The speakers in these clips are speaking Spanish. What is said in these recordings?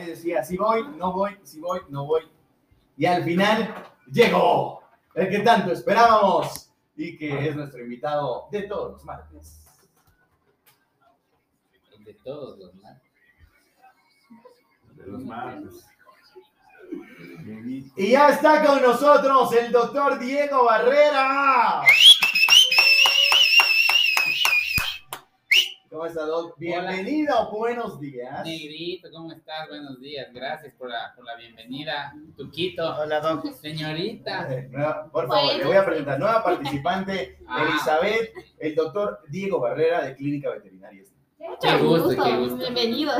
decía, si voy, no voy, si voy, no voy. Y al final llegó el que tanto esperábamos y que es nuestro invitado de todos los martes. De todos los martes. De los martes. Y ya está con nosotros el doctor Diego Barrera. ¿Cómo está, Doc? Bienvenido, buenos días. Negrito, ¿cómo estás? Buenos días. Gracias por la, por la bienvenida. Tuquito. Hola, Doc. Señorita. Por favor, le voy a presentar. Nueva participante, Ah. Elizabeth, el doctor Diego Barrera de Clínica Veterinaria. Qué gusto, qué gusto. Bienvenido.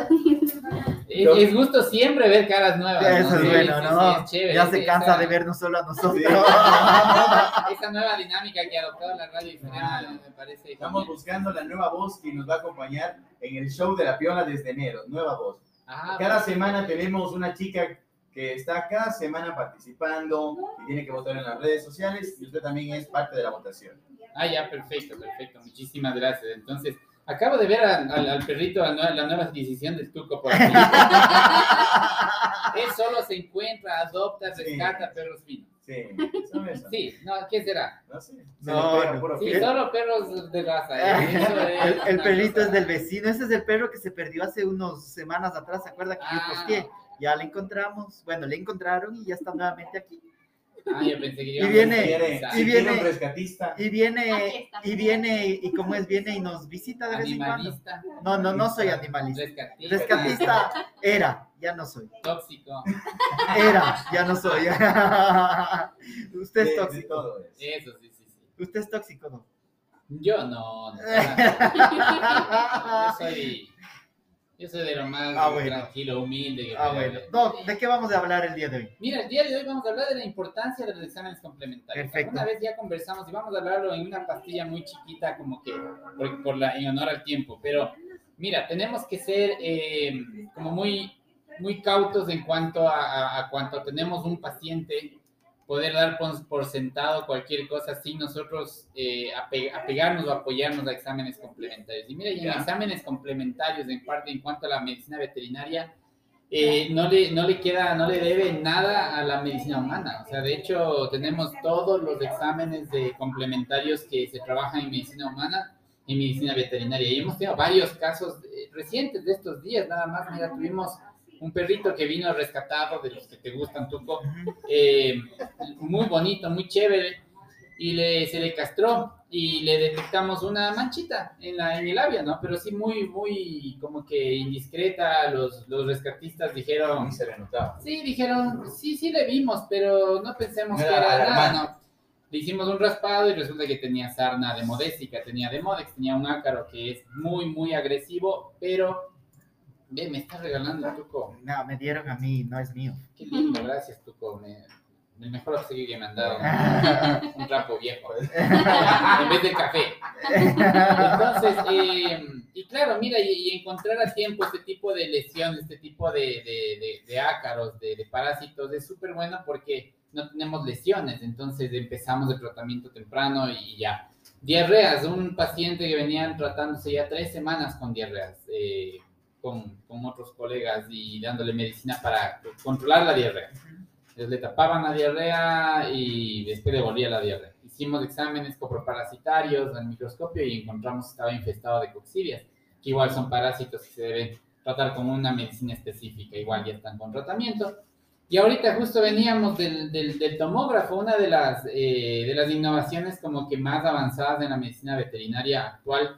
Es, es gusto siempre ver caras nuevas. Eso ¿no? es Sí, bueno, sí, ¿no? sí, es chévere. ya se Esa- cansa de vernos solo a nosotros. Esa nueva dinámica que ha adoptado la radio diferente me parece. Estamos genial. buscando la nueva voz que nos va a acompañar en el show de la Piola desde enero. Nueva voz. Ah, Cada semana tenemos una chica que está cada semana participando y tiene que votar en las redes sociales y usted también es parte de la votación. Ah, ya, perfecto, perfecto. Muchísimas gracias. Entonces, acabo de ver al, al- al perrito, la nueva, la nueva adquisición del Tuco por aquí. Él solo se encuentra, adopta, Sí. rescata perros finos. Sí, son eso. Sí, no, ¿qué será? No sé. Se No, Sí, fiel. solo perros de raza. ¿eh? El, el perrito cosa. es del vecino. Ese es el perro que se perdió hace unas semanas atrás. ¿Se acuerda que yo Ah. posteé? Ya le encontramos. Bueno, le encontraron y ya está nuevamente aquí. Ah, yo pensé que Y viene- y viene- un rescatista. Y viene, y viene, y como es, viene y nos visita de vez en cuando. Animalista. No, no, no soy animalista. Rescatista. Rescatista era, ya no soy. Tóxico. Era, ya no soy. Usted es tóxico. todo eso. Sí, sí, sí. Usted es tóxico, ¿no? Yo no. no, yo soy. Yo soy de lo más Ah, bueno. tranquilo, humilde. que Ah, bueno. Doc, ¿de qué vamos a hablar el día de hoy? Mira, el día de hoy vamos a hablar de la importancia de los exámenes complementarios. Perfecto. Una vez ya conversamos y vamos a hablarlo en una pastilla muy chiquita, como que por, por la, en honor al tiempo. Pero mira, tenemos que ser eh, como muy, muy cautos en cuanto a, a- a cuanto tenemos un paciente, poder dar por, por sentado cualquier cosa sin nosotros eh, ape- apegarnos o apoyarnos a exámenes complementarios. Y mira, y en Ya. exámenes complementarios, en parte en cuanto a la medicina veterinaria, eh, no, le, no le queda, no le debe nada a la medicina humana. O sea, de hecho, tenemos todos los exámenes de complementarios que se trabajan en medicina humana y medicina veterinaria. Y hemos tenido varios casos eh, recientes de estos días, nada más. Mira, tuvimos un perrito que vino rescatado de los que te gustan, Tuco, eh, muy bonito, muy chévere, y le, se le castró y le detectamos una manchita en, la, en el labio, ¿no? Pero sí muy, muy como que indiscreta, los, los rescatistas dijeron, se le notaba. sí, dijeron, sí, sí le vimos, pero no pensemos No que era nada. ¿no? Le hicimos un raspado y resulta que tenía sarna de modésica, tenía de modex, tenía un ácaro que es muy, muy agresivo, pero, ve, me está regalando Tuco. No, me dieron a mí, no es mío. Qué lindo, gracias, Tuco. Me, el mejor auxilio que me han dado. Un trapo viejo. en vez del café. Entonces, eh, y claro, mira, y, y encontrar a tiempo este tipo de lesiones, este tipo de, de, de- de ácaros, de, de parásitos, es súper bueno porque no tenemos lesiones. Entonces empezamos el tratamiento temprano y ya. Diarreas, un paciente que venían tratándose ya tres semanas con diarreas, eh, con, con otros colegas y dándole medicina para controlar la diarrea. Entonces le tapaban la diarrea y después le volvía la diarrea. Hicimos exámenes coproparasitarios al microscopio y encontramos que estaba infestado de coccidias, que igual son parásitos que se deben tratar con una medicina específica, igual ya están con tratamiento. Y ahorita justo veníamos del, del, del tomógrafo, una de las, eh, de las innovaciones como que más avanzadas en la medicina veterinaria actual.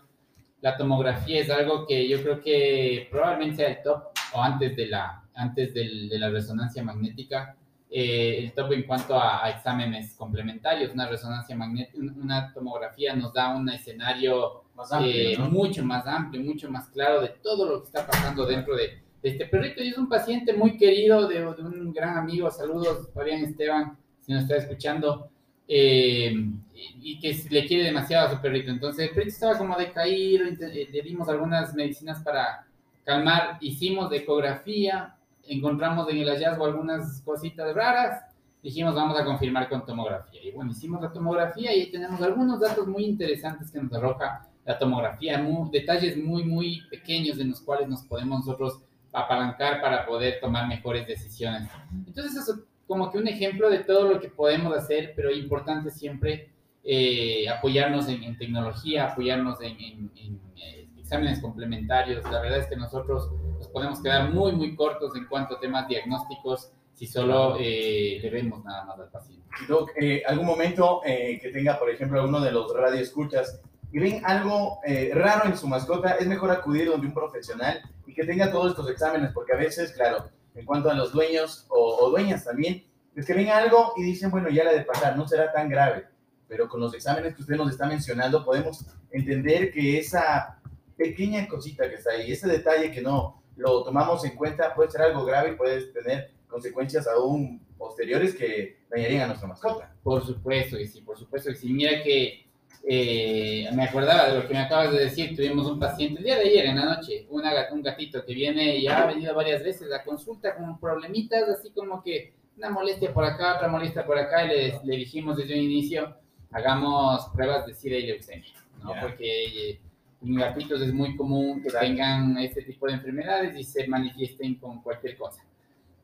La tomografía es algo que yo creo que probablemente sea el top o antes de la, antes del- de la resonancia magnética eh, el top en cuanto a, a exámenes complementarios. Una resonancia magnética, una tomografía nos da un escenario Más amplio, eh, ¿no? mucho más amplio, mucho más claro de todo lo que está pasando dentro de, de este perrito. Y es un paciente muy querido de, de un gran amigo. Saludos, Fabián Esteban, si nos está escuchando. Eh, y, que le quiere demasiado a su perrito. Entonces el perrito estaba como decaído, eh, le dimos algunas medicinas para calmar, hicimos ecografía, encontramos en el hallazgo algunas cositas raras, dijimos vamos a confirmar con tomografía. Y bueno, hicimos la tomografía y tenemos algunos datos muy interesantes que nos arroja la tomografía, mu- detalles muy, muy pequeños en los cuales nos podemos nosotros apalancar para poder tomar mejores decisiones. Entonces, eso es como que un ejemplo de todo lo que podemos hacer, pero importante siempre eh, apoyarnos en, en tecnología, apoyarnos en, en- en, eh, exámenes complementarios. La verdad es que nosotros nos podemos quedar muy, muy cortos en cuanto a temas diagnósticos si solo eh, le vemos nada más al paciente. Doc, eh, algún momento eh, que tenga, por ejemplo, uno de los radioescuchas y ven algo eh, raro en su mascota, es mejor acudir donde un profesional y que tenga todos estos exámenes, porque a veces, claro, en cuanto a los dueños o, dueñas también, es que ven algo y dicen, bueno, ya la de pasar, no será tan grave, pero con los exámenes que usted nos está mencionando podemos entender que esa pequeña cosita que está ahí, ese detalle que no lo tomamos en cuenta puede ser algo grave y puede tener consecuencias aún posteriores que dañarían a nuestra mascota. Por supuesto que sí, por supuesto que sí. Mira que eh, me acordaba de lo que me acabas de decir. Tuvimos un paciente el día de ayer en la noche, una, un gatito que viene y ha venido varias veces a consulta con problemitas, así como que una molestia por acá, otra molestia por acá, y le, le dijimos desde un inicio, hagamos pruebas de SIDA y leucemia, ¿no? Porque eh, en gatitos es muy común que tengan este tipo de enfermedades y se manifiesten con cualquier cosa.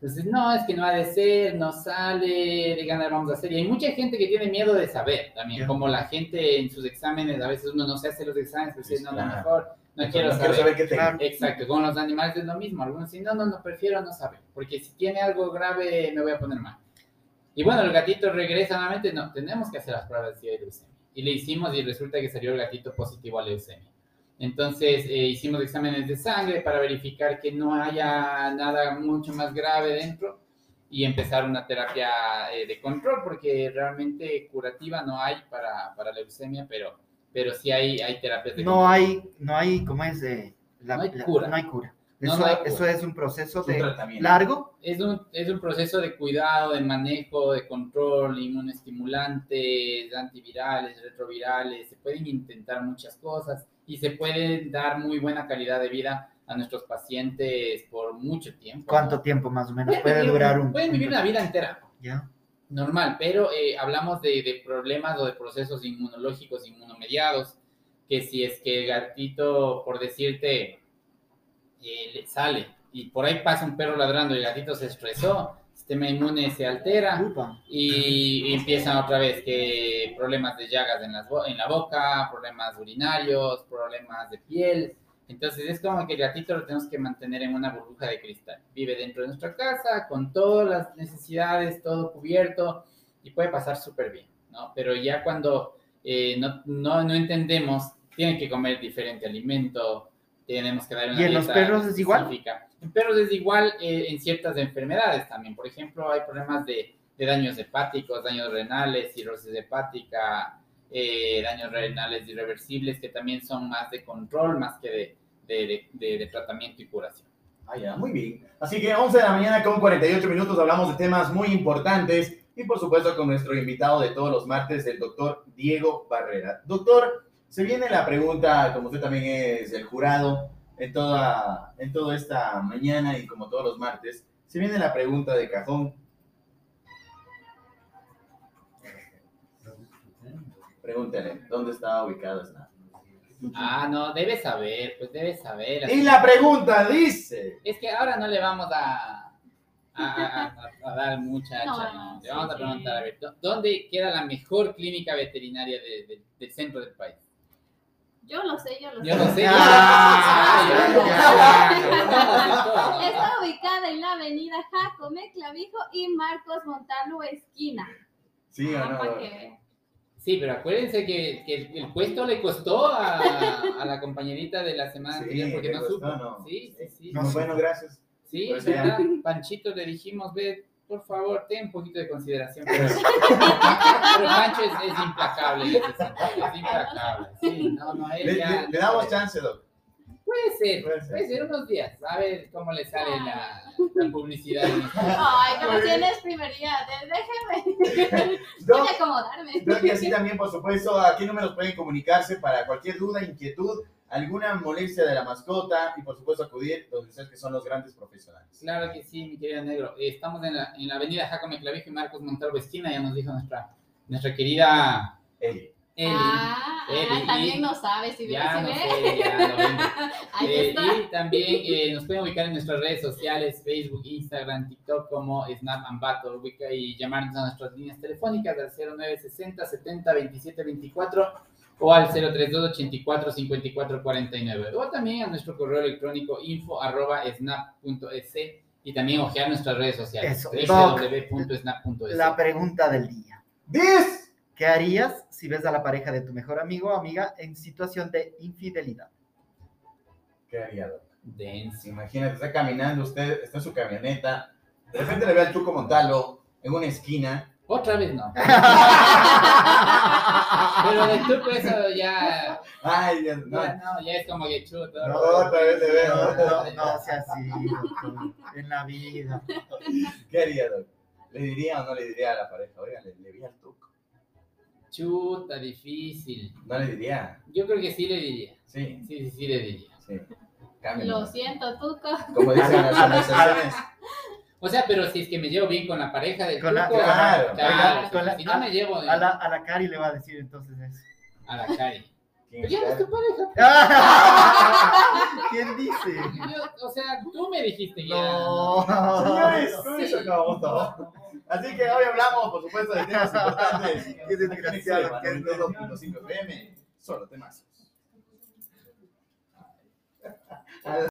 Entonces, no, es que no ha de ser, no sale, de ganas vamos a hacer. Y hay mucha gente que tiene miedo de saber también, Ya. como la gente en sus exámenes, a veces uno no se hace los exámenes, pero dice, Sí, no, claro. no, mejor, no quiero no saber. quiero saber qué tengo. Exacto, con los animales es lo mismo. Algunos dicen, no, no, no, prefiero no saber, porque si tiene algo grave me voy a poner mal. Y bueno, el gatito regresa nuevamente, no, tenemos que hacer las pruebas de leucemia. Y le hicimos y resulta que salió el gatito positivo a leucemia. Entonces eh, hicimos exámenes de sangre para verificar que no haya nada mucho más grave dentro y empezar una terapia eh, de control, porque realmente curativa no hay para, para leucemia, pero, pero sí hay, hay terapias de No control. hay, no hay, ¿cómo es? Eh, la- No hay la- cura. no hay cura. No, Eso, no hay cura. eso es un proceso Es un de tratamiento. largo. Es un, es un proceso de cuidado, de manejo, de control, inmunoestimulantes, antivirales, retrovirales, se pueden intentar muchas cosas y se puede dar muy buena calidad de vida a nuestros pacientes por mucho tiempo. ¿Cuánto ¿no? tiempo más o menos puede durar un? Pueden vivir una vida entera, ¿Ya? normal, pero eh, hablamos de, de problemas o de procesos inmunológicos inmunomediados, que si es que el gatito, por decirte, eh, le sale y por ahí pasa un perro ladrando y el gatito se estresó, sistema inmune se altera y, y empiezan otra vez que problemas de llagas en, las en la boca, problemas urinarios, problemas de piel. Entonces es como que el gatito lo tenemos que mantener en una burbuja de cristal. Vive dentro de nuestra casa con todas las necesidades, todo cubierto y puede pasar súper bien, ¿no? Pero ya cuando eh, no, no, no entendemos, tienen que comer diferente alimento, tenemos que dar una ¿Y en los perros es igual? específica. En perros es igual eh, en ciertas enfermedades también. Por ejemplo, hay problemas de, de daños hepáticos, daños renales, cirrosis hepática, eh, daños renales irreversibles que también son más de control más que de, de, de- de- de tratamiento y curación. Ah, ya, muy bien. Así que 11 de la mañana con 48 minutos hablamos de temas muy importantes y por supuesto con nuestro invitado de todos los martes, el doctor Diego Barrera. Doctor, se viene la pregunta, como usted también es el jurado en toda, en toda esta mañana y como todos los martes, se viene la pregunta de cajón. Pregúntele, ¿dónde está ubicada esta? Ah, no, debes saber, pues debes saber. Y la pregunta dice... Es que ahora no le vamos a, a, a- a- a dar mucha No, hacha, ¿no? Le sí, vamos a sí. preguntar, a ver, ¿dó- ¿dónde queda la mejor clínica veterinaria de- de- del centro del país? Yo lo sé, yo lo Yo sé. no sé. Ah, yo no sé. todo. Está ubicada en la avenida Jacome Clavijo y Marcos Montalvo esquina. Sí Ah, no. que. Sí, pero acuérdense que, que el, el puesto le costó a, a la compañerita de la semana Sí, anterior porque no costó, supo. ¿no? Sí, sí, sí. No bueno, gracias. Sí, Pues. Panchito le dijimos, ve, por favor, ten un poquito de consideración. Pero, pero Pancho es, es implacable sentido, es implacable. Sí, no, no, él Le, ya... le- le damos chance, Doc. Puede ser, Puede ser. puede ser unos días, a ver cómo le sale la, la publicidad. Ay, como tienes prioridad, déjeme. Voy a acomodarme. Doc, y así también, por supuesto, a qué números pueden comunicarse para cualquier duda, inquietud, alguna molestia de la mascota y, por supuesto, acudir donde ustedes que son los grandes profesionales. Claro que sí, mi querido negro. Estamos en la, en la avenida Jacome Clavijo y Marcos Montalvo esquina, ya nos dijo nuestra, nuestra querida Eli. Eli. Ah, Eli, ah, también no sabe si Ya no sé, ya lo vendo. Eh, y también eh, nos pueden ubicar en nuestras redes sociales, Facebook, Instagram, TikTok como Snap and Battle, ubica y llamarnos a nuestras líneas telefónicas al 0960 70 27 24 o al 032 84 54 49 o también a nuestro correo electrónico info arroba snap.es y también ojear nuestras redes sociales www.snap.es La pregunta del día. ¡Dis! ¿Qué harías si ves a la pareja de tu mejor amigo o amiga en situación de infidelidad? ¿Qué haría, Doc? Denso. Imagínate, está caminando usted, está en su camioneta, de repente le ve al Chuco Montalvo en una esquina. Otra vez no. Pero de pues eso ya, Ay, Dios, no. ya no, ya es como que chuto. No, otra vez le veo. No, no, no sea así, doctor, en la vida. ¿Qué haría, Doc? ¿Le diría o no le diría a la pareja? Oiga, le, le vi al Tuco. Chuta, difícil. No le diría. Yo creo que sí le diría. Sí, Sí, sí, sí le diría. sí. Cámbialo. Lo siento, Tuco. Como dicen las conversaciones. O sea, pero si es que me llevo bien con la pareja del Con la- truco, claro, claro, con la- si no me llevo A la, a la Cari le va a decir entonces eso. a la calle. ¿Quién Ya no es tu pareja. ¿Quién dice? Yo- o sea, tú me dijiste ya. No. Señores, con eso acabamos todo. Así que hoy hablamos, por supuesto, de temas importantes. Qué desgraciado que es. 92.5 FM, solo temas.